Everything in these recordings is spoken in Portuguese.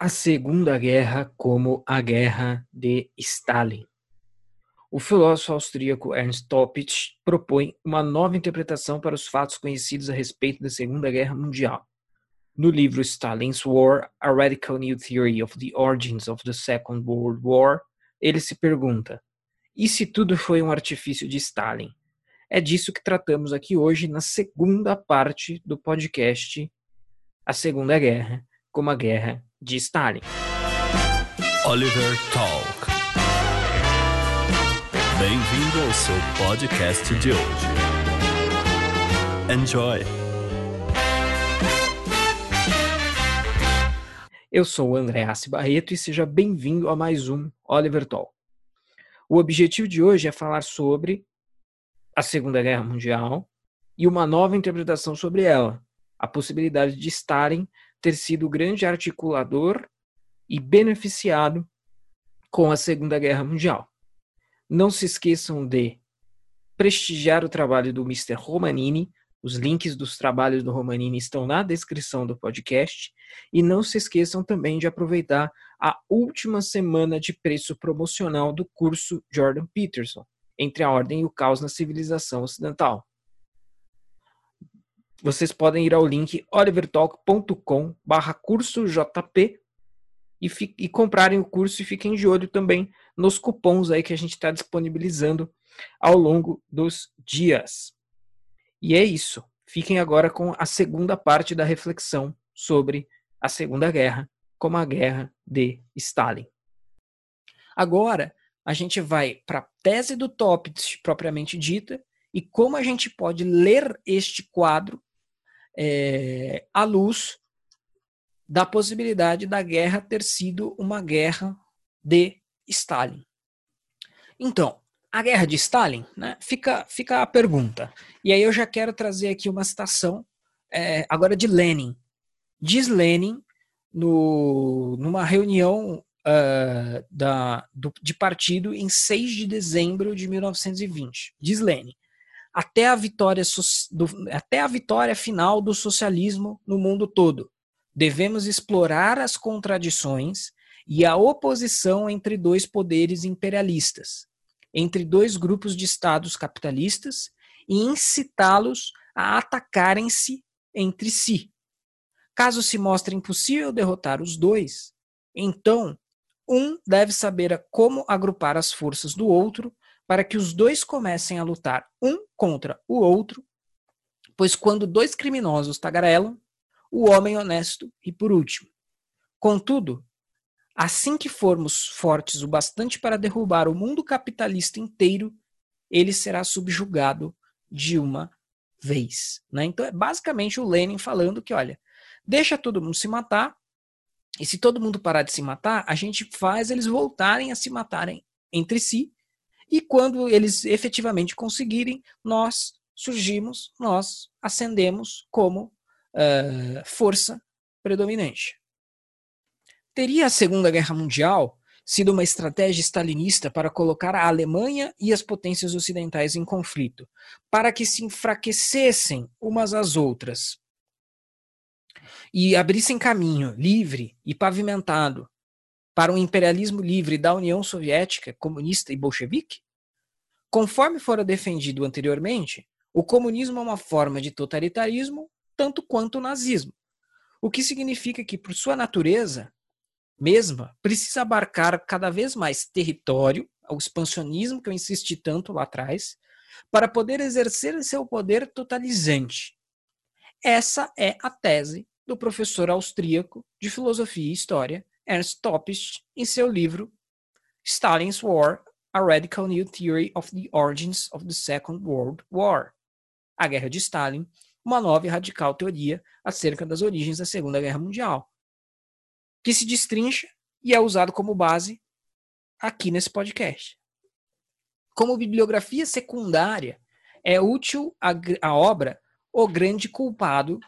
A Segunda Guerra como a Guerra de Stalin. O filósofo austríaco Ernst Toppich propõe uma nova interpretação para os fatos conhecidos a respeito da Segunda Guerra Mundial. No livro Stalin's War: A Radical New Theory of the Origins of the Second World War, ele se pergunta: e se tudo foi um artifício de Stalin? É disso que tratamos aqui hoje na segunda parte do podcast A Segunda Guerra como a Guerra de Stalin. Oliver Talk. Bem-vindo ao seu podcast de hoje. Enjoy. Eu sou o André Assi Barreto e seja bem-vindo a mais um Oliver Talk. O objetivo de hoje é falar sobre a Segunda Guerra Mundial e uma nova interpretação sobre ela, a possibilidade de Stalin ter sido grande articulador e beneficiado com a Segunda Guerra Mundial. Não se esqueçam de prestigiar o trabalho do Mr. Romanini. Os links dos trabalhos do Romanini estão na descrição do podcast. E não se esqueçam também de aproveitar a última semana de preço promocional do curso Jordan Peterson, Entre a Ordem e o Caos na Civilização Ocidental vocês podem ir ao link olivertalk.com barra curso JP e, e comprarem o curso e fiquem de olho também nos cupons aí que a gente está disponibilizando ao longo dos dias. E é isso. Fiquem agora com a segunda parte da reflexão sobre a Segunda Guerra como a Guerra de Stalin. Agora, a gente vai para a tese do Topit propriamente dita e como a gente pode ler este quadro é, à luz da possibilidade da guerra ter sido uma guerra de Stalin. Então, a guerra de Stalin, né, fica, fica a pergunta. E aí eu já quero trazer aqui uma citação é, agora de Lenin. Diz Lenin, no, numa reunião uh, da, do, de partido em 6 de dezembro de 1920. Diz Lenin: até a vitória, do, até a vitória final do socialismo no mundo todo. Devemos explorar as contradições e a oposição entre dois poderes imperialistas, entre dois grupos de estados capitalistas e incitá-los a atacarem-se entre si. Caso se mostre impossível derrotar os dois, então um deve saber como agrupar as forças do outro para que os dois comecem a lutar um contra o outro, pois quando dois criminosos tagarelam, o homem honesto e por último. Contudo, assim que formos fortes o bastante para derrubar o mundo capitalista inteiro, ele será subjugado de uma vez. Né? Então é basicamente o Lenin falando que, olha, deixa todo mundo se matar, e se todo mundo parar de se matar, a gente faz eles voltarem a se matarem entre si, e quando eles efetivamente conseguirem, nós surgimos, nós ascendemos como uh, força predominante. Teria a Segunda Guerra Mundial sido uma estratégia stalinista para colocar a Alemanha e as potências ocidentais em conflito, para que se enfraquecessem umas às outras e abrissem caminho livre e pavimentado para um imperialismo livre da União Soviética, comunista e bolchevique? Conforme fora defendido anteriormente, o comunismo é uma forma de totalitarismo tanto quanto o nazismo, o que significa que, por sua natureza mesma, precisa abarcar cada vez mais território, o expansionismo que eu insisti tanto lá atrás, para poder exercer seu poder totalizante. Essa é a tese do professor austríaco de filosofia e história Ernst Toppich em seu livro Stalin's War: A Radical New Theory of the Origins of the Second World War. A Guerra de Stalin, uma nova e radical teoria acerca das origens da Segunda Guerra Mundial, que se destrincha e é usado como base aqui nesse podcast. Como bibliografia secundária, é útil a, a obra O Grande Culpado,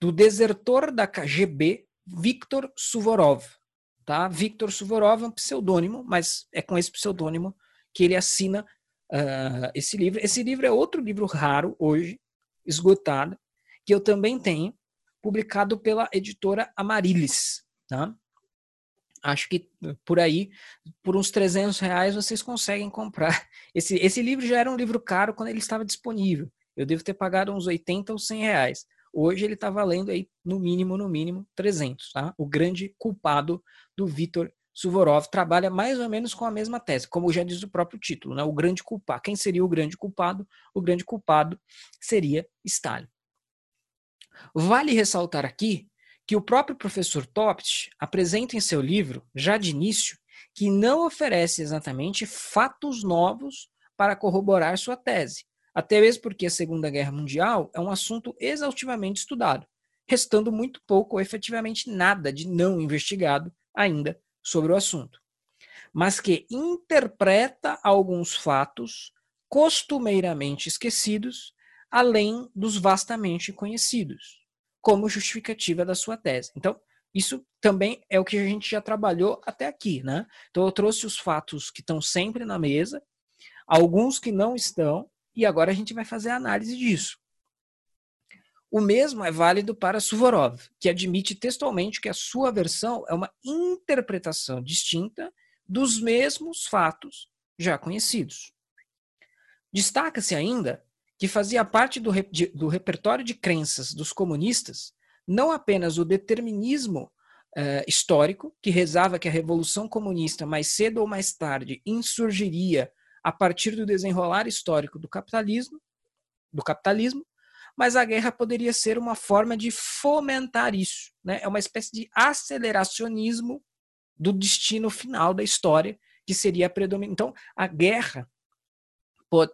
do desertor da KGB Viktor Suvorov, Tá? Victor Suvorov é um pseudônimo, mas é com esse pseudônimo que ele assina uh, esse livro. Esse livro é outro livro raro hoje, esgotado, que eu também tenho, publicado pela editora Amarilis. Tá? Acho que por aí, por uns 300 reais, vocês conseguem comprar. Esse, esse livro já era um livro caro quando ele estava disponível. Eu devo ter pagado uns 80 ou 100 reais. Hoje ele está valendo aí, no mínimo, no mínimo, 300. Tá? O grande culpado do Vitor Suvorov trabalha mais ou menos com a mesma tese, como já diz o próprio título, né? o grande culpado. Quem seria o grande culpado? O grande culpado seria Stalin. Vale ressaltar aqui que o próprio professor Topt apresenta em seu livro, já de início, que não oferece exatamente fatos novos para corroborar sua tese, até mesmo porque a Segunda Guerra Mundial é um assunto exaustivamente estudado, restando muito pouco ou efetivamente nada de não investigado ainda sobre o assunto, mas que interpreta alguns fatos costumeiramente esquecidos, além dos vastamente conhecidos, como justificativa da sua tese. Então, isso também é o que a gente já trabalhou até aqui, né? Então, eu trouxe os fatos que estão sempre na mesa, alguns que não estão, e agora a gente vai fazer a análise disso. O mesmo é válido para Suvorov, que admite textualmente que a sua versão é uma interpretação distinta dos mesmos fatos já conhecidos. Destaca-se ainda que fazia parte do, do, repertório de crenças dos comunistas não apenas o determinismo eh, histórico, que rezava que a revolução comunista mais cedo ou mais tarde insurgiria a partir do desenrolar histórico do capitalismo, do capitalismo, mas a guerra poderia ser uma forma de fomentar isso. Né? É uma espécie de aceleracionismo do destino final da história, que seria a predominante. Então, a guerra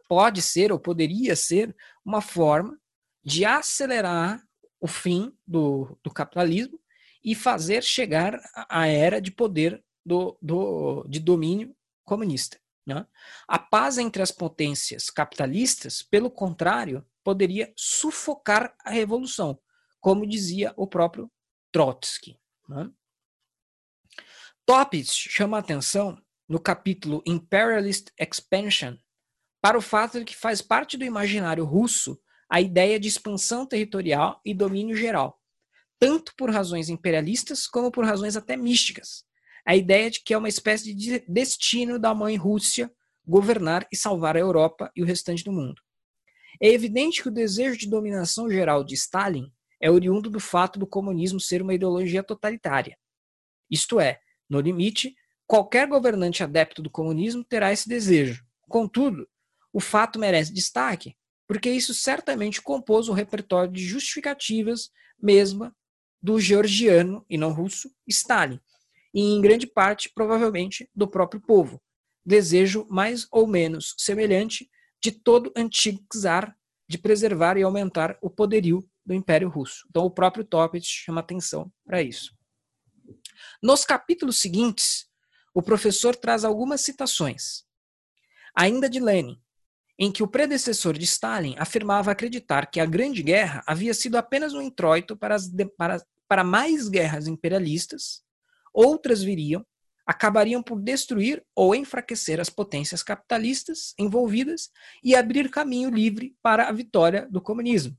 pode ser ou poderia ser uma forma de acelerar o fim do, do capitalismo e fazer chegar a era de poder do, do, de domínio comunista. Né? A paz entre as potências capitalistas, pelo contrário, poderia sufocar a revolução, como dizia o próprio Trotsky. Né? Topitz chama a atenção no capítulo Imperialist Expansion para o fato de que faz parte do imaginário russo a ideia de expansão territorial e domínio geral, tanto por razões imperialistas como por razões até místicas. A ideia de que é uma espécie de destino da mãe Rússia governar e salvar a Europa e o restante do mundo. É evidente que o desejo de dominação geral de Stalin é oriundo do fato do comunismo ser uma ideologia totalitária. Isto é, no limite, qualquer governante adepto do comunismo terá esse desejo. Contudo, o fato merece destaque, porque isso certamente compôs o repertório de justificativas mesma do georgiano, e não russo, Stalin, e em grande parte, provavelmente, do próprio povo. Desejo mais ou menos semelhante de todo antigo czar de preservar e aumentar o poderio do Império Russo. Então, o próprio Topit chama atenção para isso. Nos capítulos seguintes, o professor traz algumas citações, ainda de Lenin, em que o predecessor de Stalin afirmava acreditar que a Grande Guerra havia sido apenas um introito para, as, para, para mais guerras imperialistas, outras viriam acabariam por destruir ou enfraquecer as potências capitalistas envolvidas e abrir caminho livre para a vitória do comunismo.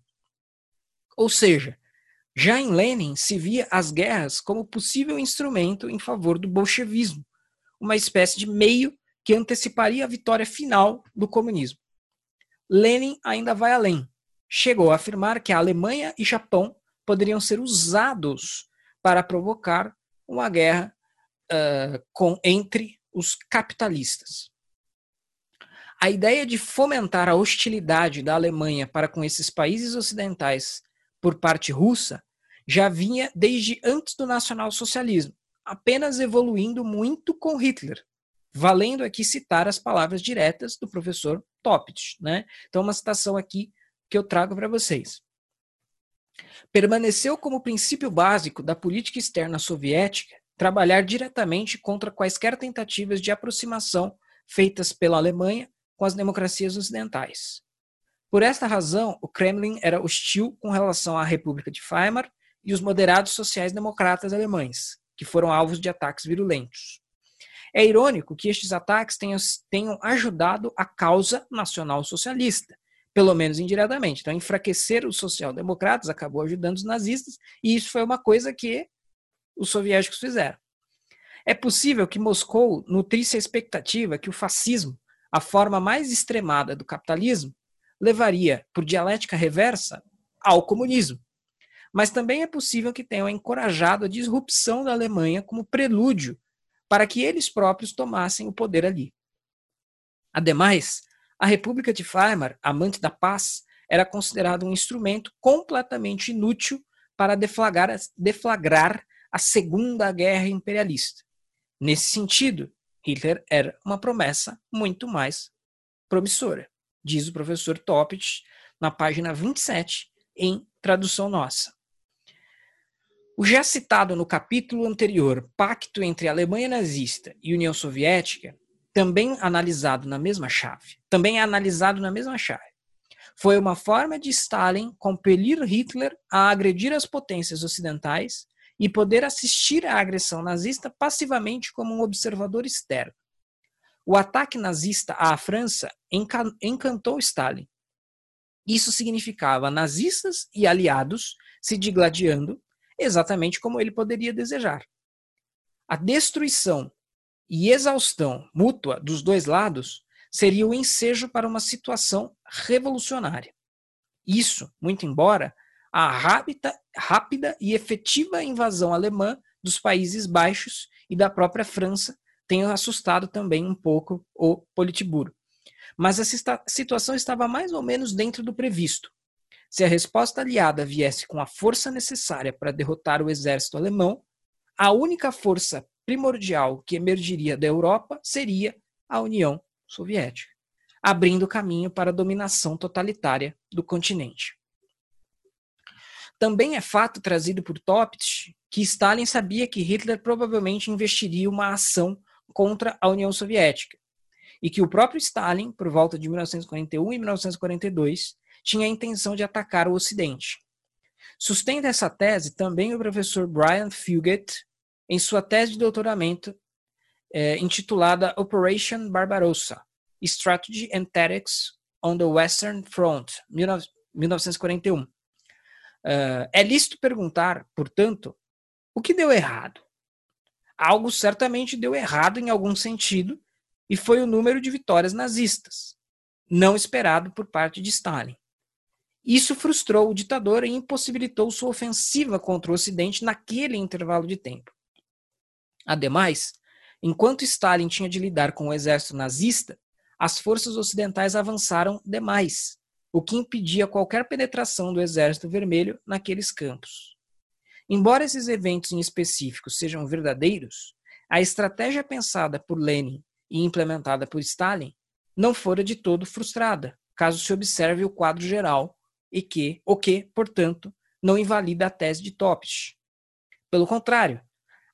Ou seja, já em Lenin se via as guerras como possível instrumento em favor do bolchevismo, uma espécie de meio que anteciparia a vitória final do comunismo. Lenin ainda vai além. Chegou a afirmar que a Alemanha e Japão poderiam ser usados para provocar uma guerra uh, com, entre os capitalistas. A ideia de fomentar a hostilidade da Alemanha para com esses países ocidentais por parte russa já vinha desde antes do nacionalsocialismo, apenas evoluindo muito com Hitler. Valendo aqui citar as palavras diretas do professor Topit. Né? Então, uma citação aqui que eu trago para vocês. Permaneceu como princípio básico da política externa soviética trabalhar diretamente contra quaisquer tentativas de aproximação feitas pela Alemanha com as democracias ocidentais. Por esta razão, o Kremlin era hostil com relação à República de Weimar e os moderados sociais-democratas alemães, que foram alvos de ataques virulentos. É irônico que estes ataques tenham, tenham ajudado a causa nacional socialista, pelo menos indiretamente. Então, enfraquecer os social-democratas acabou ajudando os nazistas, e isso foi uma coisa que os soviéticos fizeram. É possível que Moscou nutrisse a expectativa que o fascismo, a forma mais extremada do capitalismo, levaria, por dialética reversa, ao comunismo. Mas também é possível que tenham encorajado a disrupção da Alemanha como prelúdio para que eles próprios tomassem o poder ali. Ademais, a República de Weimar, amante da paz, era considerada um instrumento completamente inútil para deflagrar, deflagrar a Segunda Guerra Imperialista. Nesse sentido, Hitler era uma promessa muito mais promissora, diz o professor Toppich na página 27, em tradução nossa. O já citado no capítulo anterior Pacto entre Alemanha nazista e União Soviética, também analisado na mesma chave, também é analisado na mesma chave. Foi uma forma de Stalin compelir Hitler a agredir as potências ocidentais e poder assistir à agressão nazista passivamente como um observador externo. O ataque nazista à França encantou Stalin. Isso significava nazistas e aliados se digladiando exatamente como ele poderia desejar. A destruição e exaustão mútua dos dois lados seria o ensejo para uma situação revolucionária. Isso, muito embora a rápida, rápida e efetiva invasão alemã dos Países Baixos e da própria França tenha assustado também um pouco o Politburo. Mas a situação estava mais ou menos dentro do previsto. Se a resposta aliada viesse com a força necessária para derrotar o exército alemão, a única força primordial que emergiria da Europa seria a União Soviética, abrindo caminho para a dominação totalitária do continente. Também é fato trazido por Topitch que Stalin sabia que Hitler provavelmente investiria uma ação contra a União Soviética e que o próprio Stalin, por volta de 1941 e 1942, tinha a intenção de atacar o Ocidente. Sustenta essa tese também o professor Brian Fugate em sua tese de doutoramento é, intitulada Operation Barbarossa: Strategy and Tactics on the Western Front, 1941. Uh, é lícito perguntar, portanto, o que deu errado? Algo certamente deu errado em algum sentido, e foi o número de vitórias nazistas, não esperado por parte de Stalin. Isso frustrou o ditador e impossibilitou sua ofensiva contra o Ocidente naquele intervalo de tempo. Ademais, enquanto Stalin tinha de lidar com o exército nazista, as forças ocidentais avançaram demais, o que impedia qualquer penetração do exército vermelho naqueles campos. Embora esses eventos em específico sejam verdadeiros, a estratégia pensada por Lenin e implementada por Stalin não fora de todo frustrada, caso se observe o quadro geral e que, o que, portanto, não invalida a tese de Topsch. Pelo contrário,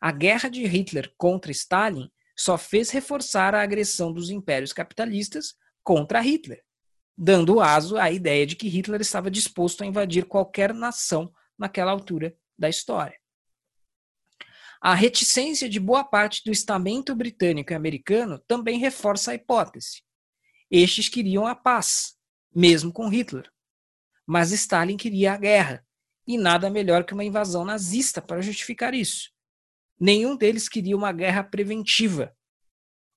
a guerra de Hitler contra Stalin só fez reforçar a agressão dos impérios capitalistas contra Hitler, dando aso à ideia de que Hitler estava disposto a invadir qualquer nação naquela altura da história. A reticência de boa parte do estamento britânico e americano também reforça a hipótese. Estes queriam a paz, mesmo com Hitler mas Stalin queria a guerra, e nada melhor que uma invasão nazista para justificar isso. Nenhum deles queria uma guerra preventiva,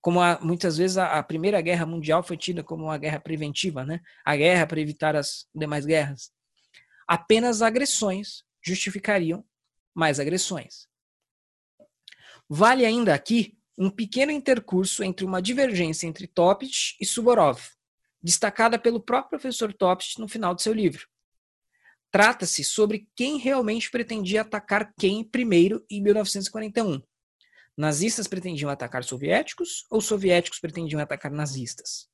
como a, muitas vezes a, a, Primeira Guerra Mundial foi tida como uma guerra preventiva, né? a guerra para evitar as demais guerras. Apenas agressões justificariam mais agressões. Vale ainda aqui um pequeno intercurso entre uma divergência entre Topich e Suvorov, destacada pelo próprio professor Topst no final de seu livro. Trata-se sobre quem realmente pretendia atacar quem primeiro em 1941. Nazistas pretendiam atacar soviéticos ou soviéticos pretendiam atacar nazistas?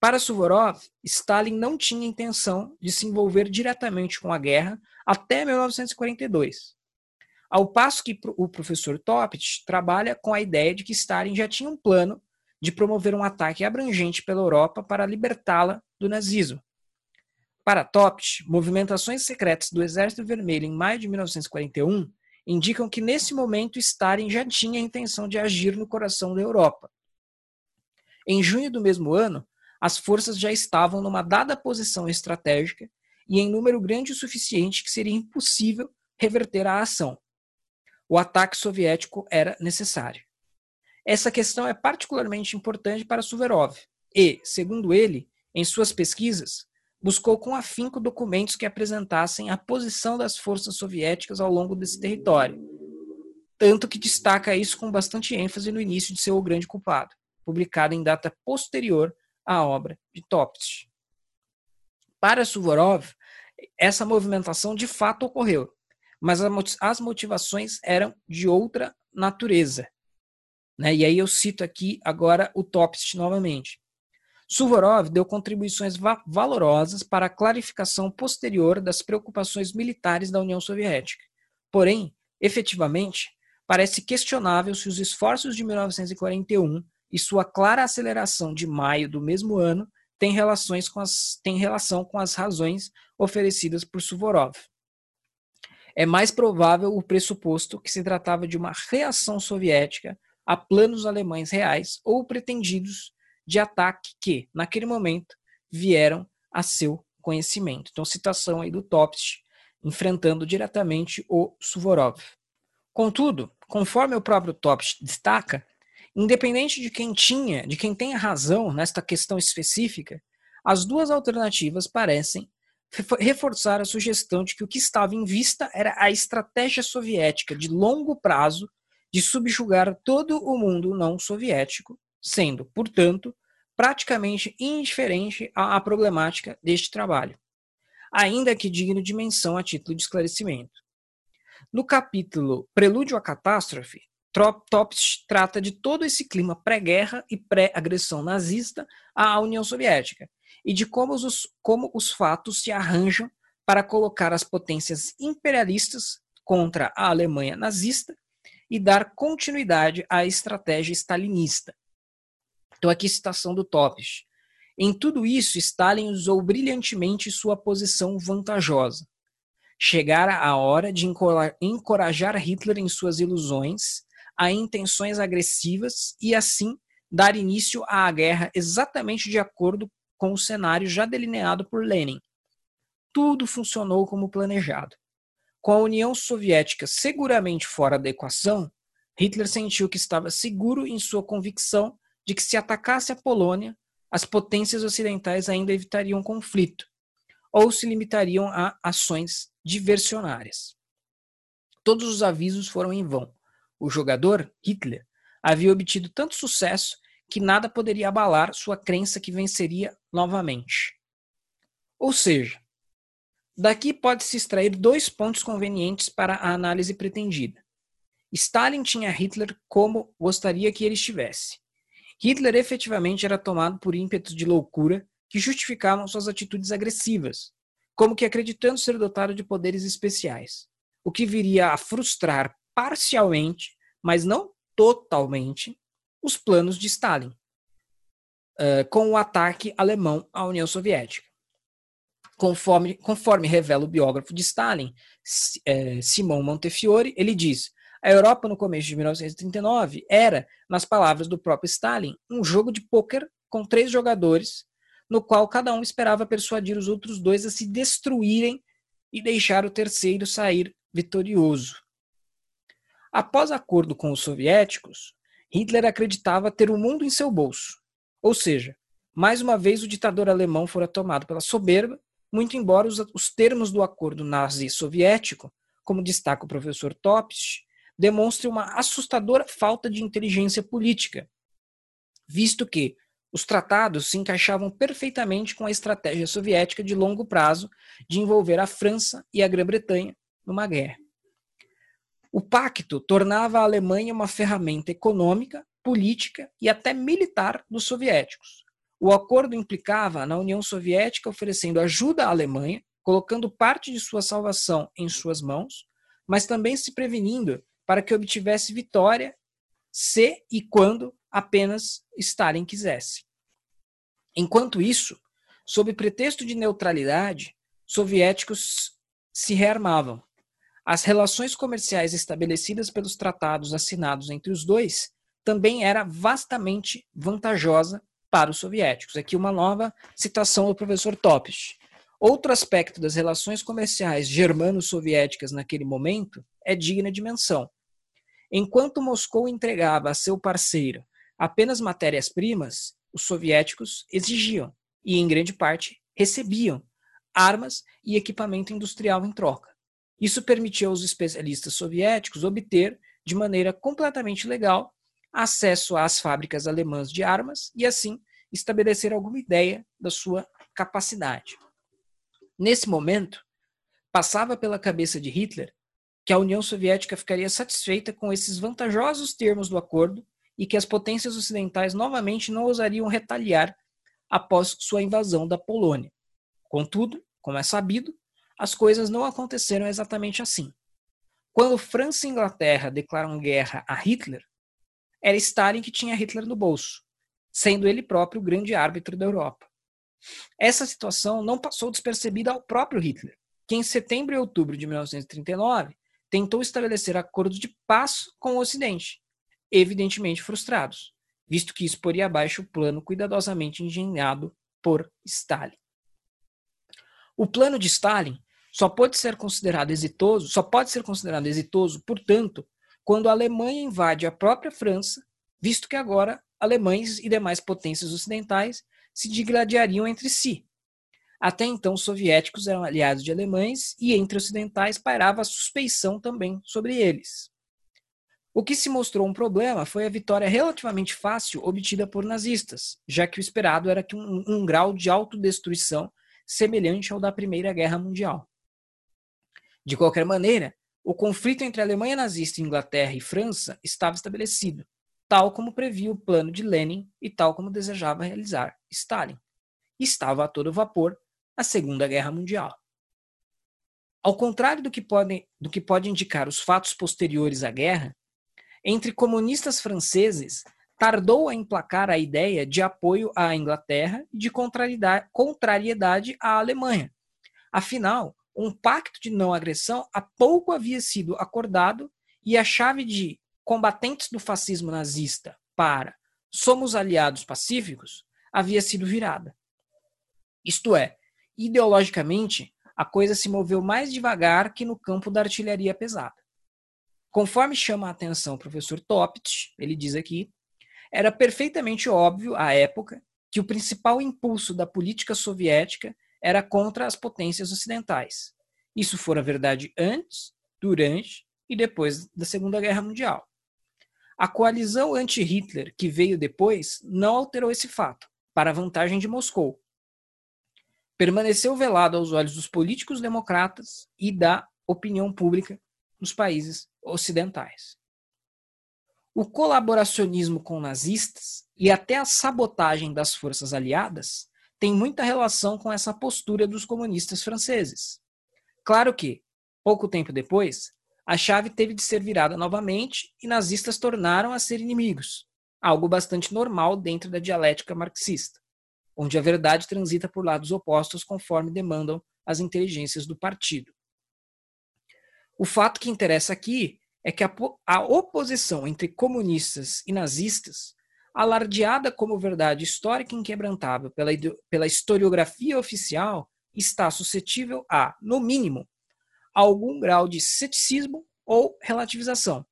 Para Suvorov, Stalin não tinha intenção de se envolver diretamente com a guerra até 1942. Ao passo que o professor Topit trabalha com a ideia de que Stalin já tinha um plano de promover um ataque abrangente pela Europa para libertá-la do nazismo. Para Topch, movimentações secretas do Exército Vermelho em maio de 1941 indicam que nesse momento Stalin já tinha a intenção de agir no coração da Europa. Em junho do mesmo ano, as forças já estavam numa dada posição estratégica e em número grande o suficiente que seria impossível reverter a ação. O ataque soviético era necessário. Essa questão é particularmente importante para Suvorov e, segundo ele, em suas pesquisas, buscou com afinco documentos que apresentassem a posição das forças soviéticas ao longo desse território, tanto que destaca isso com bastante ênfase no início de seu O Grande Culpado, publicado em data posterior à obra de Topst. Para Suvorov, essa movimentação de fato ocorreu, mas as motivações eram de outra natureza. Né? E aí eu cito aqui agora o Topst novamente. Suvorov deu contribuições va valorosas para a clarificação posterior das preocupações militares da União Soviética. Porém, efetivamente, parece questionável se os esforços de 1941 e sua clara aceleração de maio do mesmo ano têm, relações com as, têm relação com as razões oferecidas por Suvorov. É mais provável o pressuposto que se tratava de uma reação soviética a planos alemães reais ou pretendidos de ataque que, naquele momento, vieram a seu conhecimento. Então, citação aí do Topst, enfrentando diretamente o Suvorov. Contudo, conforme o próprio Topst destaca, independente de quem tinha, de quem tenha razão nesta questão específica, as duas alternativas parecem reforçar a sugestão de que o que estava em vista era a estratégia soviética de longo prazo de subjugar todo o mundo não soviético, sendo, portanto, praticamente indiferente à, problemática deste trabalho, ainda que digno de menção a título de esclarecimento. No capítulo Prelúdio à Catástrofe, Topps trata de todo esse clima pré-guerra e pré-agressão nazista à União Soviética e de como os, como os fatos se arranjam para colocar as potências imperialistas contra a Alemanha nazista e dar continuidade à estratégia stalinista. Então, aqui citação do Topes. Em tudo isso, Stalin usou brilhantemente sua posição vantajosa. Chegara a hora de encorajar Hitler em suas ilusões, a intenções agressivas e, assim, dar início à guerra exatamente de acordo com o cenário já delineado por Lenin. Tudo funcionou como planejado. Com a União Soviética seguramente fora da equação, Hitler sentiu que estava seguro em sua convicção de que se atacasse a Polônia, as potências ocidentais ainda evitariam conflito ou se limitariam a ações diversionárias. Todos os avisos foram em vão. O jogador, Hitler, havia obtido tanto sucesso que nada poderia abalar sua crença que venceria novamente. Ou seja, daqui pode-se extrair dois pontos convenientes para a análise pretendida. Stalin tinha Hitler como gostaria que ele estivesse. Hitler efetivamente era tomado por ímpetos de loucura que justificavam suas atitudes agressivas, como que acreditando ser dotado de poderes especiais, o que viria a frustrar parcialmente, mas não totalmente, os planos de Stalin, uh, com o ataque alemão à União Soviética. Conforme, conforme revela o biógrafo de Stalin, eh, Simão Montefiore, ele diz: a Europa no começo de 1939 era, nas palavras do próprio Stalin, um jogo de pôquer com três jogadores, no qual cada um esperava persuadir os outros dois a se destruírem e deixar o terceiro sair vitorioso. Após acordo com os soviéticos, Hitler acreditava ter o mundo em seu bolso. Ou seja, mais uma vez o ditador alemão fora tomado pela soberba, muito embora os, os termos do acordo nazi-soviético, como destaca o professor Topsch, demonstrem uma assustadora falta de inteligência política, visto que os tratados se encaixavam perfeitamente com a estratégia soviética de longo prazo de envolver a França e a Grã-Bretanha numa guerra. O pacto tornava a Alemanha uma ferramenta econômica, política e até militar dos soviéticos. O acordo implicava na União Soviética oferecendo ajuda à Alemanha, colocando parte de sua salvação em suas mãos, mas também se prevenindo para que obtivesse vitória se e quando apenas Stalin quisesse. Enquanto isso, sob pretexto de neutralidade, soviéticos se rearmavam, as relações comerciais estabelecidas pelos tratados assinados entre os dois também era vastamente vantajosa para os soviéticos. Aqui uma nova citação do professor Topes. Outro aspecto das relações comerciais germano-soviéticas naquele momento é digna de menção. Enquanto Moscou entregava a seu parceiro apenas matérias-primas, os soviéticos exigiam, e em grande parte recebiam, armas e equipamento industrial em troca. Isso permitiu aos especialistas soviéticos obter, de maneira completamente legal, acesso às fábricas alemãs de armas e, assim, estabelecer alguma ideia da sua capacidade. Nesse momento, passava pela cabeça de Hitler que a União Soviética ficaria satisfeita com esses vantajosos termos do acordo e que as potências ocidentais novamente não ousariam retaliar após sua invasão da Polônia. Contudo, como é sabido, as coisas não aconteceram exatamente assim. Quando França e Inglaterra declaram guerra a Hitler, era Stalin que tinha Hitler no bolso, sendo ele próprio o grande árbitro da Europa. Essa situação não passou despercebida ao próprio Hitler, que em setembro e outubro de 1939 tentou estabelecer acordos de paz com o Ocidente, evidentemente frustrados, visto que isso poria abaixo o plano cuidadosamente engenhado por Stalin. O plano de Stalin só pode ser considerado exitoso, só pode ser considerado exitoso, portanto, quando a Alemanha invade a própria França, visto que agora alemães e demais potências ocidentais se digladiariam entre si, até então, os soviéticos eram aliados de alemães e entre ocidentais pairava a suspeição também sobre eles. O que se mostrou um problema foi a vitória relativamente fácil obtida por nazistas, já que o esperado era que um, um grau de autodestruição semelhante ao da Primeira Guerra Mundial. De qualquer maneira, o conflito entre a Alemanha nazista, Inglaterra e França estava estabelecido, tal como previa o plano de Lenin e tal como desejava realizar Stalin. Estava a todo vapor a Segunda Guerra Mundial. Ao contrário do que, pode, do que pode indicar os fatos posteriores à guerra, entre comunistas franceses tardou a emplacar a ideia de apoio à Inglaterra e de contrariedade à Alemanha. Afinal, um pacto de não agressão há pouco havia sido acordado e a chave de combatentes do fascismo nazista para somos aliados pacíficos havia sido virada. Isto é, ideologicamente, a coisa se moveu mais devagar que no campo da artilharia pesada. Conforme chama a atenção o professor Topit, ele diz aqui, era perfeitamente óbvio à época que o principal impulso da política soviética era contra as potências ocidentais. Isso fora verdade antes, durante e depois da Segunda Guerra Mundial. A coalizão anti-Hitler que veio depois não alterou esse fato, para a vantagem de Moscou, permaneceu velado aos olhos dos políticos democratas e da opinião pública nos países ocidentais. O colaboracionismo com nazistas e até a sabotagem das forças aliadas tem muita relação com essa postura dos comunistas franceses. Claro que, pouco tempo depois, a chave teve de ser virada novamente e nazistas tornaram a ser inimigos, algo bastante normal dentro da dialética marxista onde a verdade transita por lados opostos conforme demandam as inteligências do partido. O fato que interessa aqui é que a, a oposição entre comunistas e nazistas, alardeada como verdade histórica inquebrantável pela, pela historiografia oficial, está suscetível a, no mínimo, algum grau de ceticismo ou relativização.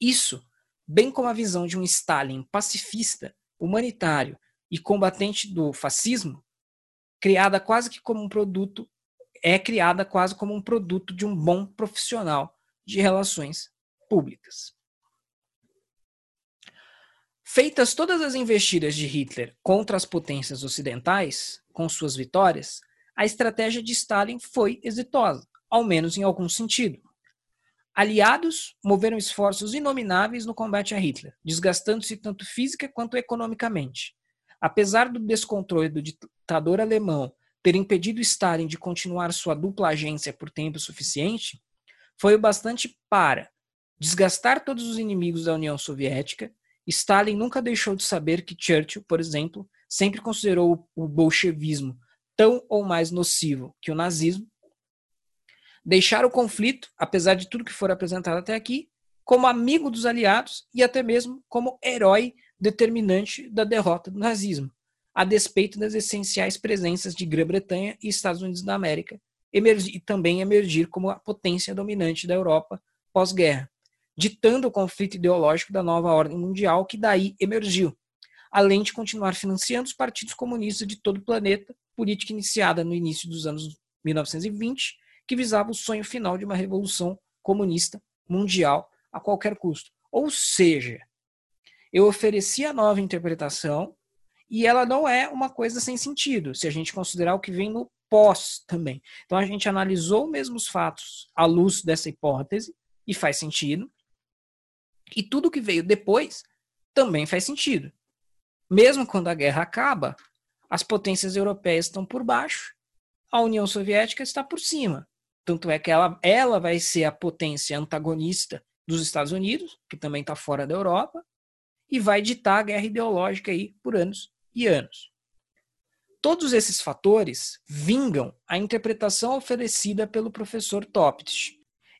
Isso, bem como a visão de um Stalin pacifista, humanitário e combatente do fascismo, criada quase que como um produto, é criada quase como um produto de um bom profissional de relações públicas. Feitas todas as investidas de Hitler contra as potências ocidentais, com suas vitórias, a estratégia de Stalin foi exitosa, ao menos em algum sentido. Aliados moveram esforços inomináveis no combate a Hitler, desgastando-se tanto física quanto economicamente. Apesar do descontrole do ditador alemão ter impedido Stalin de continuar sua dupla agência por tempo suficiente, foi o bastante para desgastar todos os inimigos da União Soviética. Stalin nunca deixou de saber que Churchill, por exemplo, sempre considerou o bolchevismo tão ou mais nocivo que o nazismo. Deixar o conflito, apesar de tudo que for apresentado até aqui, como amigo dos aliados e até mesmo como herói determinante da derrota do nazismo, a despeito das essenciais presenças de Grã-Bretanha e Estados Unidos da América, e também emergir como a potência dominante da Europa pós-guerra, ditando o conflito ideológico da nova ordem mundial que daí emergiu, além de continuar financiando os partidos comunistas de todo o planeta, política iniciada no início dos anos 1920, que visava o sonho final de uma revolução comunista mundial a qualquer custo. Ou seja, eu ofereci a nova interpretação e ela não é uma coisa sem sentido, se a gente considerar o que vem no pós também. Então a gente analisou mesmo os fatos à luz dessa hipótese e faz sentido. E tudo que veio depois também faz sentido. Mesmo quando a guerra acaba, as potências europeias estão por baixo, a União Soviética está por cima. Tanto é que ela, ela vai ser a potência antagonista dos Estados Unidos, que também está fora da Europa, e vai ditar a guerra ideológica aí por anos e anos. Todos esses fatores vingam a interpretação oferecida pelo professor Topitsch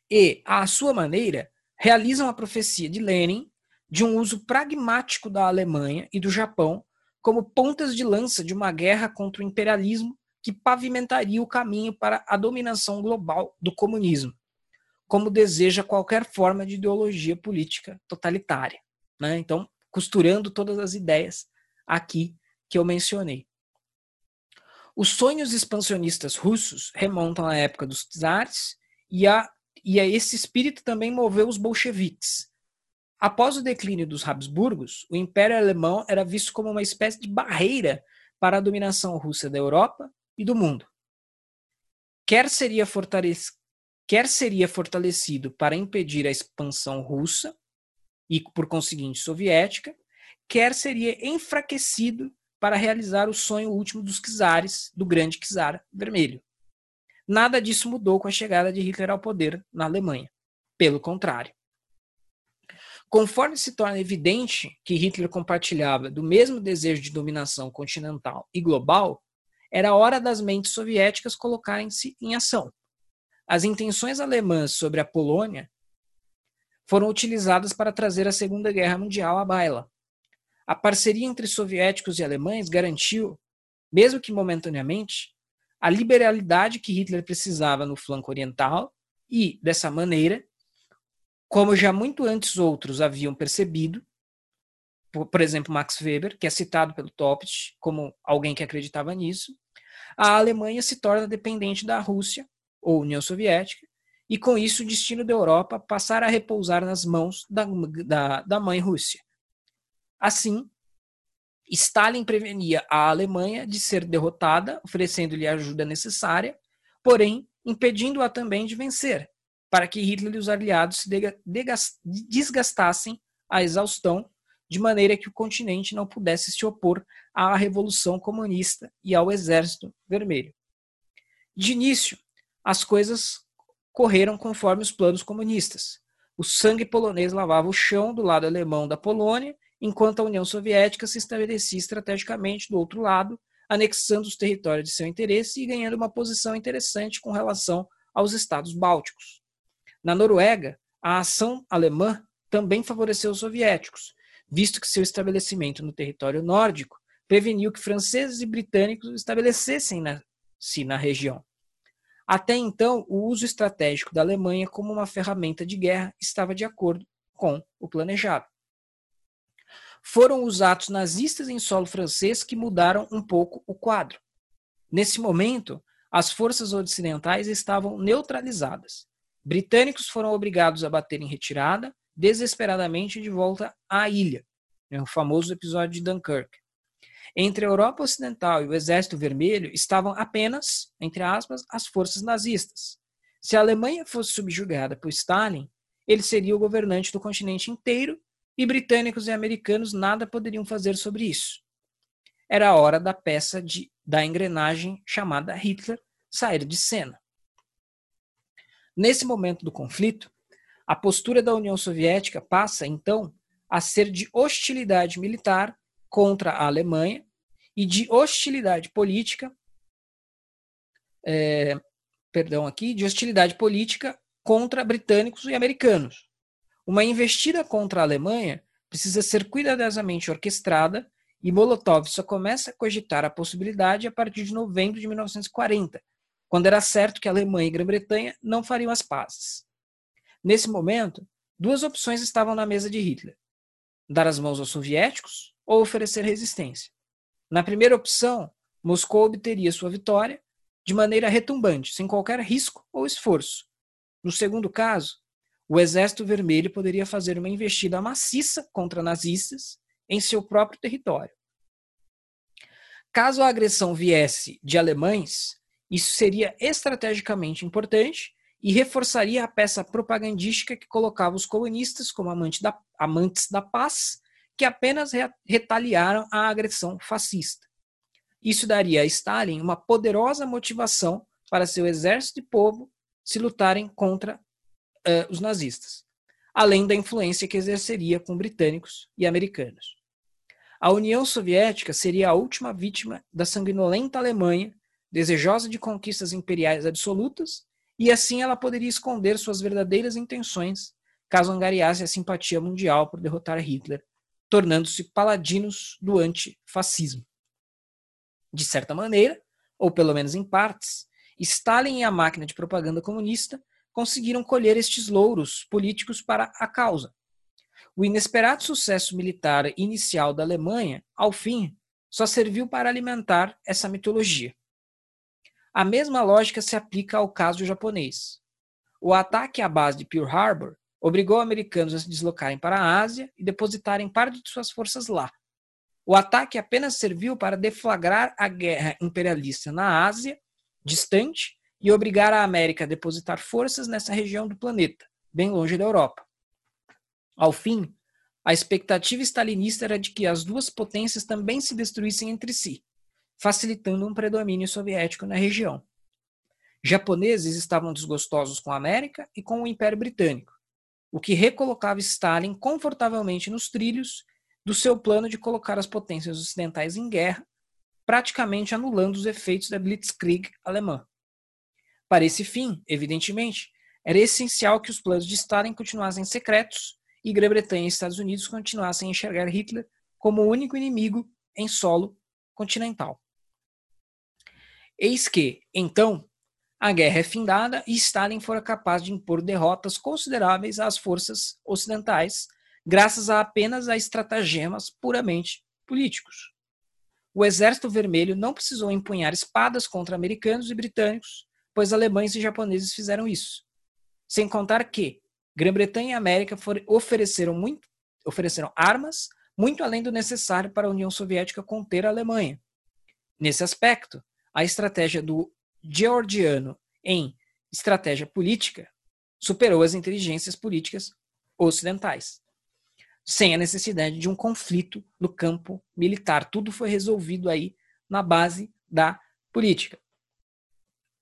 e, à sua maneira, realizam a profecia de Lenin de um uso pragmático da Alemanha e do Japão como pontas de lança de uma guerra contra o imperialismo que pavimentaria o caminho para a dominação global do comunismo, como deseja qualquer forma de ideologia política totalitária. Né? Então, costurando todas as ideias aqui que eu mencionei. Os sonhos expansionistas russos remontam à época dos czares e a, e a esse espírito também moveu os bolcheviques. Após o declínio dos Habsburgos, o Império Alemão era visto como uma espécie de barreira para a dominação russa da Europa e do mundo. Quer seria, quer seria fortalecido para impedir a expansão russa e, por conseguinte, soviética, quer seria enfraquecido para realizar o sonho último dos czares, do grande czar vermelho. Nada disso mudou com a chegada de Hitler ao poder na Alemanha. Pelo contrário. Conforme se torna evidente que Hitler compartilhava do mesmo desejo de dominação continental e global, era hora das mentes soviéticas colocarem-se em ação. As intenções alemãs sobre a Polônia foram utilizadas para trazer a Segunda Guerra Mundial à baila, a parceria entre soviéticos e alemães garantiu, mesmo que momentaneamente, a liberalidade que Hitler precisava no flanco oriental e, dessa maneira, como já muito antes outros haviam percebido, por, exemplo, Max Weber, que é citado pelo Topitsch como alguém que acreditava nisso, a Alemanha se torna dependente da Rússia, ou União Soviética, e com isso o destino da Europa passar a repousar nas mãos da, da, da mãe Rússia. Assim, Stalin prevenia a Alemanha de ser derrotada, oferecendo-lhe a ajuda necessária, porém impedindo-a também de vencer, para que Hitler e os aliados se desgastassem à exaustão, de maneira que o continente não pudesse se opor à revolução comunista e ao exército vermelho. De início, as coisas correram conforme os planos comunistas. O sangue polonês lavava o chão do lado alemão da Polônia enquanto a União Soviética se estabelecia estrategicamente do outro lado, anexando os territórios de seu interesse e ganhando uma posição interessante com relação aos estados bálticos. Na Noruega, a ação alemã também favoreceu os soviéticos, visto que seu estabelecimento no território nórdico preveniu que franceses e britânicos estabelecessem-se na, na região. Até então, o uso estratégico da Alemanha como uma ferramenta de guerra estava de acordo com o planejado foram os atos nazistas em solo francês que mudaram um pouco o quadro. Nesse momento, as forças ocidentais estavam neutralizadas. Britânicos foram obrigados a bater em retirada, desesperadamente de volta à ilha, é o famoso episódio de Dunkirk. Entre a Europa Ocidental e o Exército Vermelho estavam apenas, entre aspas, as forças nazistas. Se a Alemanha fosse subjugada por Stalin, ele seria o governante do continente inteiro e britânicos e americanos nada poderiam fazer sobre isso. Era a hora da peça de, da engrenagem chamada Hitler sair de cena. Nesse momento do conflito, a postura da União Soviética passa, então, a ser de hostilidade militar contra a Alemanha e de hostilidade política, é, perdão aqui, de hostilidade política contra britânicos e americanos. Uma investida contra a Alemanha precisa ser cuidadosamente orquestrada e Molotov só começa a cogitar a possibilidade a partir de novembro de 1940, quando era certo que a Alemanha e Grã-Bretanha não fariam as pazes. Nesse momento, duas opções estavam na mesa de Hitler: dar as mãos aos soviéticos ou oferecer resistência. Na primeira opção, Moscou obteria sua vitória de maneira retumbante, sem qualquer risco ou esforço. No segundo caso, o Exército Vermelho poderia fazer uma investida maciça contra nazistas em seu próprio território. Caso a agressão viesse de alemães, isso seria estrategicamente importante e reforçaria a peça propagandística que colocava os comunistas como da, amantes da paz, que apenas re, retaliaram a agressão fascista. Isso daria a Stalin uma poderosa motivação para seu exército e povo se lutarem contra uh, os nazistas, além da influência que exerceria com britânicos e americanos. A União Soviética seria a última vítima da sanguinolenta Alemanha, desejosa de conquistas imperiais absolutas, e assim ela poderia esconder suas verdadeiras intenções caso angariasse a simpatia mundial por derrotar Hitler, tornando-se paladinos do antifascismo. De certa maneira, ou pelo menos em partes, Stalin e a máquina de propaganda comunista conseguiram colher estes louros políticos para a causa, o inesperado sucesso militar inicial da Alemanha, ao fim, só serviu para alimentar essa mitologia. A mesma lógica se aplica ao caso japonês. O ataque à base de Pearl Harbor obrigou americanos a se deslocarem para a Ásia e depositarem parte de suas forças lá. O ataque apenas serviu para deflagrar a guerra imperialista na Ásia, distante, e obrigar a América a depositar forças nessa região do planeta, bem longe da Europa. Ao fim, a expectativa stalinista era de que as duas potências também se destruíssem entre si, facilitando um predomínio soviético na região. Japoneses estavam desgostosos com a América e com o Império Britânico, o que recolocava Stalin confortavelmente nos trilhos do seu plano de colocar as potências ocidentais em guerra, praticamente anulando os efeitos da Blitzkrieg alemã. Para esse fim, evidentemente, era essencial que os planos de Stalin continuassem secretos e Grã-Bretanha e Estados Unidos continuassem a enxergar Hitler como o único inimigo em solo continental. Eis que, então, a guerra é findada e Stalin fora capaz de impor derrotas consideráveis às forças ocidentais, graças a apenas a estratagemas puramente políticos. O Exército Vermelho não precisou empunhar espadas contra americanos e britânicos, pois alemães e japoneses fizeram isso. Sem contar que, Grã-Bretanha e América ofereceram, muito, ofereceram armas muito além do necessário para a União Soviética conter a Alemanha. Nesse aspecto, a estratégia do georgiano em estratégia política superou as inteligências políticas ocidentais. Sem a necessidade de um conflito no campo militar. Tudo foi resolvido aí na base da política.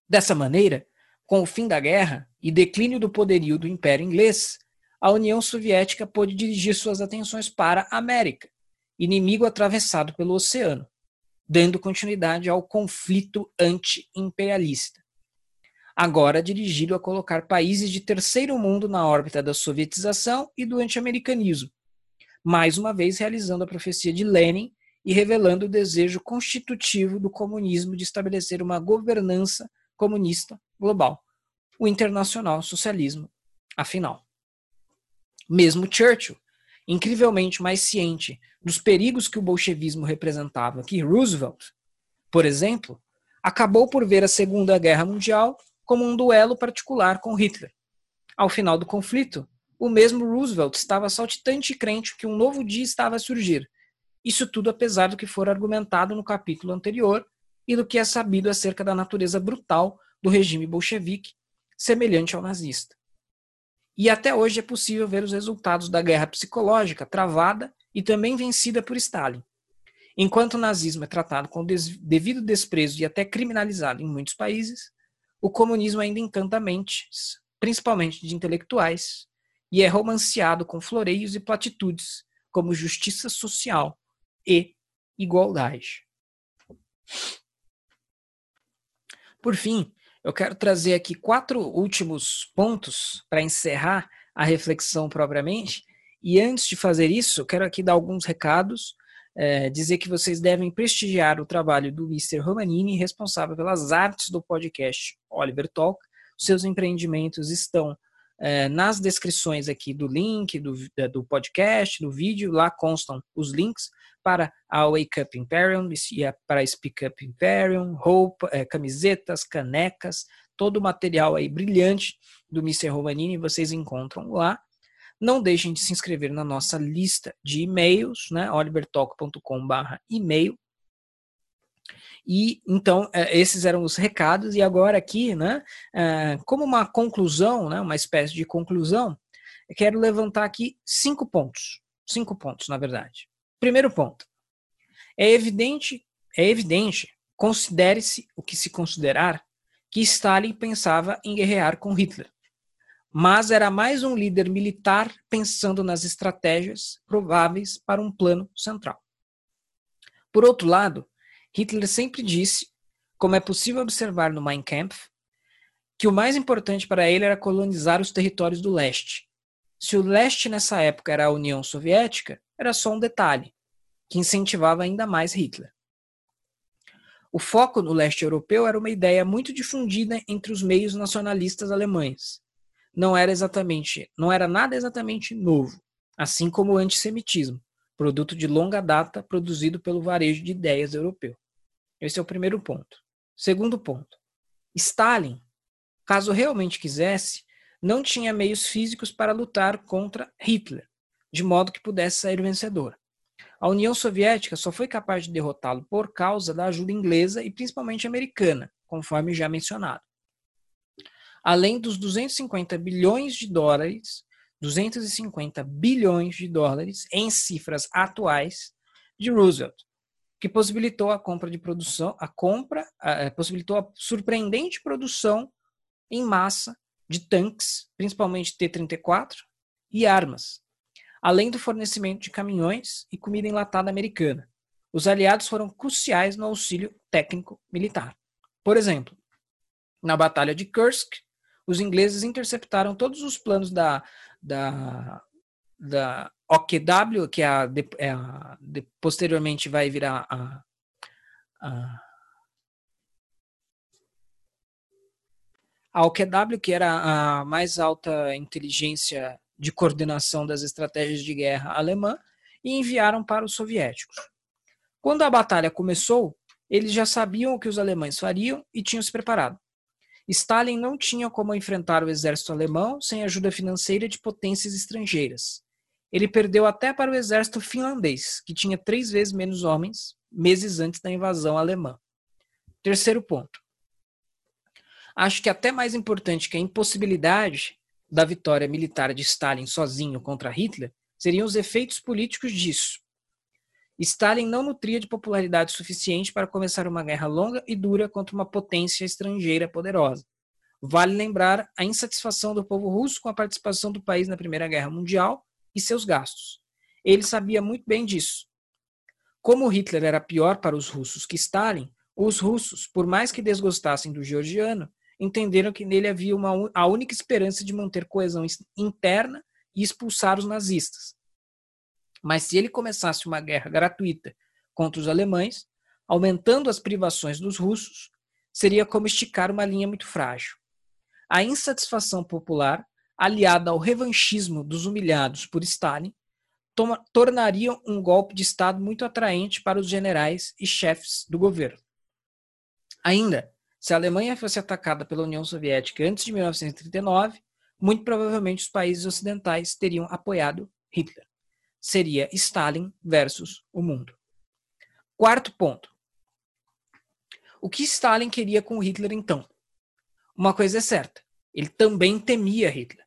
Dessa maneira, com o fim da guerra e declínio do poderio do Império Inglês, a União Soviética pôde dirigir suas atenções para a América, inimigo atravessado pelo oceano, dando continuidade ao conflito anti-imperialista. Agora dirigido a colocar países de terceiro mundo na órbita da sovietização e do anti-americanismo, mais uma vez realizando a profecia de Lenin e revelando o desejo constitutivo do comunismo de estabelecer uma governança comunista global, o internacional socialismo, afinal. Mesmo Churchill, incrivelmente mais ciente dos perigos que o bolchevismo representava que Roosevelt, por exemplo, acabou por ver a Segunda Guerra Mundial como um duelo particular com Hitler. Ao final do conflito, o mesmo Roosevelt estava saltitante e crente que um novo dia estava a surgir. Isso tudo apesar do que for argumentado no capítulo anterior e do que é sabido acerca da natureza brutal do regime bolchevique, semelhante ao nazista. E até hoje é possível ver os resultados da guerra psicológica travada e também vencida por Stalin. Enquanto o nazismo é tratado com devido desprezo e até criminalizado em muitos países, o comunismo ainda encanta mentes, principalmente de intelectuais, e é romanceado com floreios e platitudes como justiça social e igualdade. Por fim, eu quero trazer aqui quatro últimos pontos para encerrar a reflexão propriamente. E antes de fazer isso, quero aqui dar alguns recados, é, dizer que vocês devem prestigiar o trabalho do Mr. Romanini, responsável pelas artes do podcast Oliver Talk. Seus empreendimentos estão é, nas descrições aqui do link, do, do podcast, do vídeo, lá constam os links para a Wake Up Imperium e para a Speak Up Imperium, roupa, é, camisetas, canecas, todo o material aí brilhante do Mr. Romanini vocês encontram lá. Não deixem de se inscrever na nossa lista de e-mails, né? olivertalk.com/e-mail e então é, esses eram os recados e agora aqui, né, é, como uma conclusão, né, uma espécie de conclusão, quero levantar aqui cinco pontos, cinco pontos na verdade. Primeiro ponto, é evidente, é evidente, considere-se o que se considerar que Stalin pensava em guerrear com Hitler, mas era mais um líder militar pensando nas estratégias prováveis para um plano central. Por outro lado, Hitler sempre disse, como é possível observar no Mein Kampf, que o mais importante para ele era colonizar os territórios do leste. Se o leste nessa época era a União Soviética, era só um detalhe, que incentivava ainda mais Hitler. O foco no leste europeu era uma ideia muito difundida entre os meios nacionalistas alemães. Não era exatamente, não era nada exatamente novo, assim como o antissemitismo, produto de longa data produzido pelo varejo de ideias europeu. Esse é o primeiro ponto. Segundo ponto. Stalin, caso realmente quisesse, não tinha meios físicos para lutar contra Hitler, de modo que pudesse sair vencedor. A União Soviética só foi capaz de derrotá-lo por causa da ajuda inglesa e principalmente americana, conforme já mencionado. Além dos 250 bilhões de dólares 250 bilhões de dólares em cifras atuais de Roosevelt, que possibilitou a compra de produção, a compra, a, possibilitou a surpreendente produção em massa de tanques, principalmente T-34, e armas, além do fornecimento de caminhões e comida enlatada americana. Os aliados foram cruciais no auxílio técnico militar. Por exemplo, na Batalha de Kursk, os ingleses interceptaram todos os planos da da, da OQW, que é a, é a de, posteriormente vai virar a, a, a OQW, que era a mais alta inteligência de coordenação das estratégias de guerra alemã, e enviaram para os soviéticos. Quando a batalha começou, eles já sabiam o que os alemães fariam e tinham se preparado. Stalin não tinha como enfrentar o exército alemão sem ajuda financeira de potências estrangeiras. Ele perdeu até para o exército finlandês, que tinha três vezes menos homens, meses antes da invasão alemã. Terceiro ponto. Acho que até mais importante que a impossibilidade da vitória militar de Stalin sozinho contra Hitler seriam os efeitos políticos disso. Stalin não nutria de popularidade suficiente para começar uma guerra longa e dura contra uma potência estrangeira poderosa. Vale lembrar a insatisfação do povo russo com a participação do país na Primeira Guerra Mundial e seus gastos. Ele sabia muito bem disso. Como Hitler era pior para os russos que Stalin, os russos, por mais que desgostassem do georgiano, entenderam que nele havia uma, a única esperança de manter coesão interna e expulsar os nazistas. Mas se ele começasse uma guerra gratuita contra os alemães, aumentando as privações dos russos, seria como esticar uma linha muito frágil. A insatisfação popular, aliada ao revanchismo dos humilhados por Stalin, tornariam um golpe de Estado muito atraente para os generais e chefes do governo. Ainda, se a Alemanha fosse atacada pela União Soviética antes de 1939, muito provavelmente os países ocidentais teriam apoiado Hitler seria Stalin versus o mundo. Quarto ponto. O que Stalin queria com Hitler então? Uma coisa é certa, ele também temia Hitler.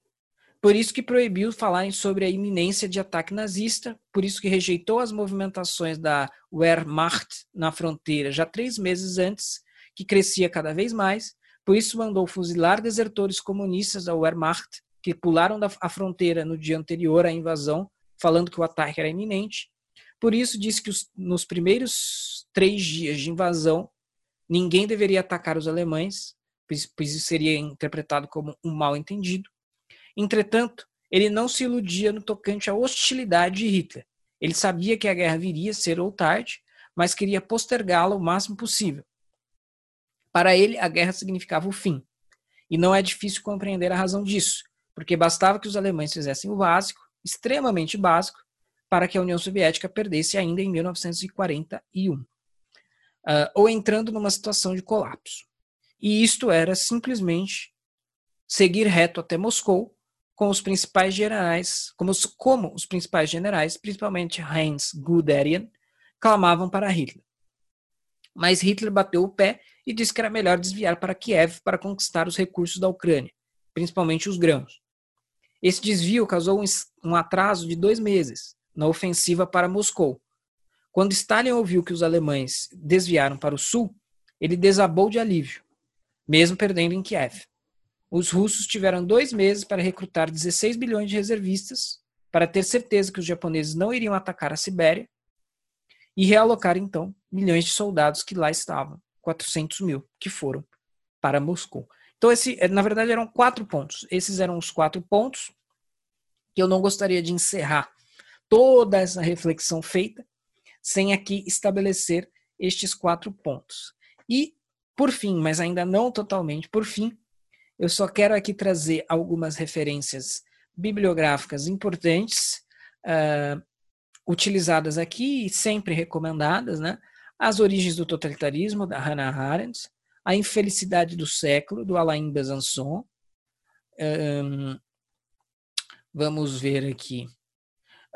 Por isso que proibiu falarem sobre a iminência de ataque nazista, por isso que rejeitou as movimentações da Wehrmacht na fronteira já três meses antes, que crescia cada vez mais, por isso mandou fuzilar desertores comunistas da Wehrmacht, que pularam da, a fronteira no dia anterior à invasão falando que o ataque era iminente. Por isso, disse que os, nos primeiros três dias de invasão, ninguém deveria atacar os alemães, pois, isso seria interpretado como um mal-entendido. Entretanto, ele não se iludia no tocante à hostilidade de Hitler. Ele sabia que a guerra viria cedo ou tarde, mas queria postergá-la o máximo possível. Para ele, a guerra significava o fim. E não é difícil compreender a razão disso, porque bastava que os alemães fizessem o básico, extremamente básico, para que a União Soviética perdesse ainda em 1941, uh, ah, ou entrando numa situação de colapso. E isto era simplesmente seguir reto até Moscou, com os principais generais, como os, como os principais generais, principalmente Heinz Guderian, clamavam para Hitler. Mas Hitler bateu o pé e disse que era melhor desviar para Kiev para conquistar os recursos da Ucrânia, principalmente os grãos. Esse desvio causou um, atraso de dois meses na ofensiva para Moscou. Quando Stalin ouviu que os alemães desviaram para o sul, ele desabou de alívio, mesmo perdendo em Kiev. Os russos tiveram dois meses para recrutar 16 bilhões de reservistas, para ter certeza que os japoneses não iriam atacar a Sibéria, e realocar então milhões de soldados que lá estavam, 400 mil, que foram para Moscou. Então, esse, eh, na verdade, eram quatro pontos. Esses eram os quatro pontos que eu não gostaria de encerrar toda essa reflexão feita sem aqui estabelecer estes quatro pontos. E, por fim, mas ainda não totalmente, por fim, eu só quero aqui trazer algumas referências bibliográficas importantes, uh, utilizadas aqui e sempre recomendadas, né? As Origens do Totalitarismo, da Hannah Arendt, A Infelicidade do Século, do Alain Besançon. Um, vamos ver aqui.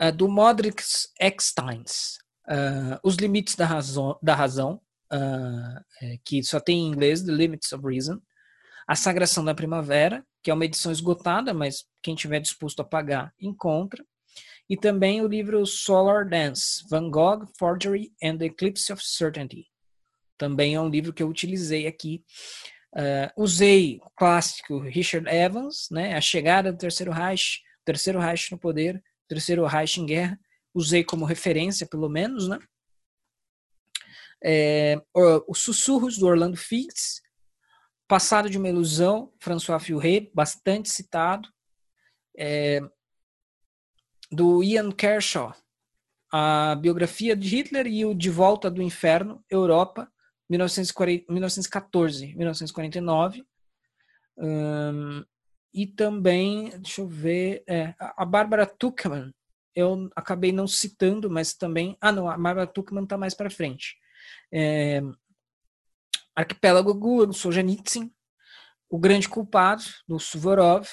Uh, do Modric Ecksteins, uh, Os Limites da Razão, da razão uh, que só tem em inglês, The Limits of Reason. A Sagração da Primavera, que é uma edição esgotada, mas quem tiver disposto a pagar, encontra. E também o livro Solar Dance, Van Gogh, Forgery and the Eclipse of Certainty. Também é um livro que eu utilizei aqui. Uh, usei o clássico Richard Evans, né, A Chegada do Terceiro Reich, Terceiro Reich no Poder, Terceiro Reich em Guerra. Usei como referência, pelo menos, né? É, Os Sussurros do Orlando Figes, Passado de uma Ilusão, François Furet, bastante citado, é, do Ian Kershaw, a biografia de Hitler e o De Volta do Inferno, Europa, 1914, 1949. Um, e também, deixa eu ver, é, a Bárbara Tuchman, eu acabei não citando, mas também. Ah, não, a Bárbara Tuchman está mais para frente. É, Arquipélago Gu, do Solzhenitsyn, O Grande Culpado, do Suvorov,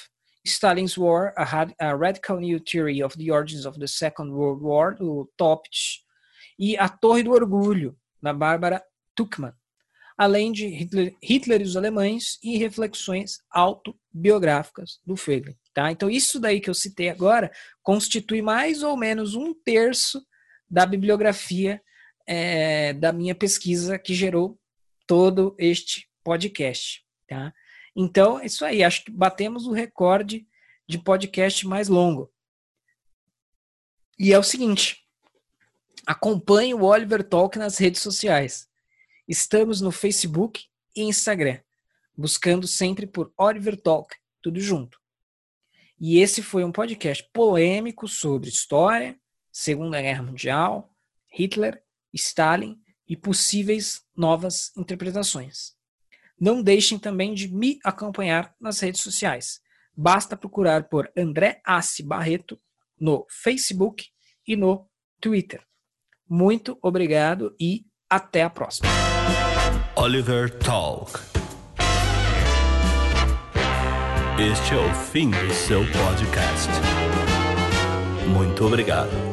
Stalin's War, a, a, Radical New Theory of the Origins of the Second World War, do Topch, e A Torre do Orgulho, da Bárbara Tuchman, além de Hitler, Hitler e os Alemães e reflexões autobiográficas do Feiglin. Tá? Então, isso daí que eu citei agora constitui mais ou menos um terço da bibliografia é, da minha pesquisa que gerou todo este podcast, tá? Então, é isso aí. Acho que batemos o recorde de podcast mais longo. E é o seguinte: acompanhe o Oliver Talk nas redes sociais. Estamos no Facebook e Instagram, buscando sempre por Oliver Talk, tudo junto. E esse foi um podcast polêmico sobre história, Segunda Guerra Mundial, Hitler, Stalin e possíveis novas interpretações. Não deixem também de me acompanhar nas redes sociais. Basta procurar por André Assi Barreto no Facebook e no Twitter. Muito obrigado e até a próxima. Oliver Talk. Este é o fim do seu podcast. Muito obrigado.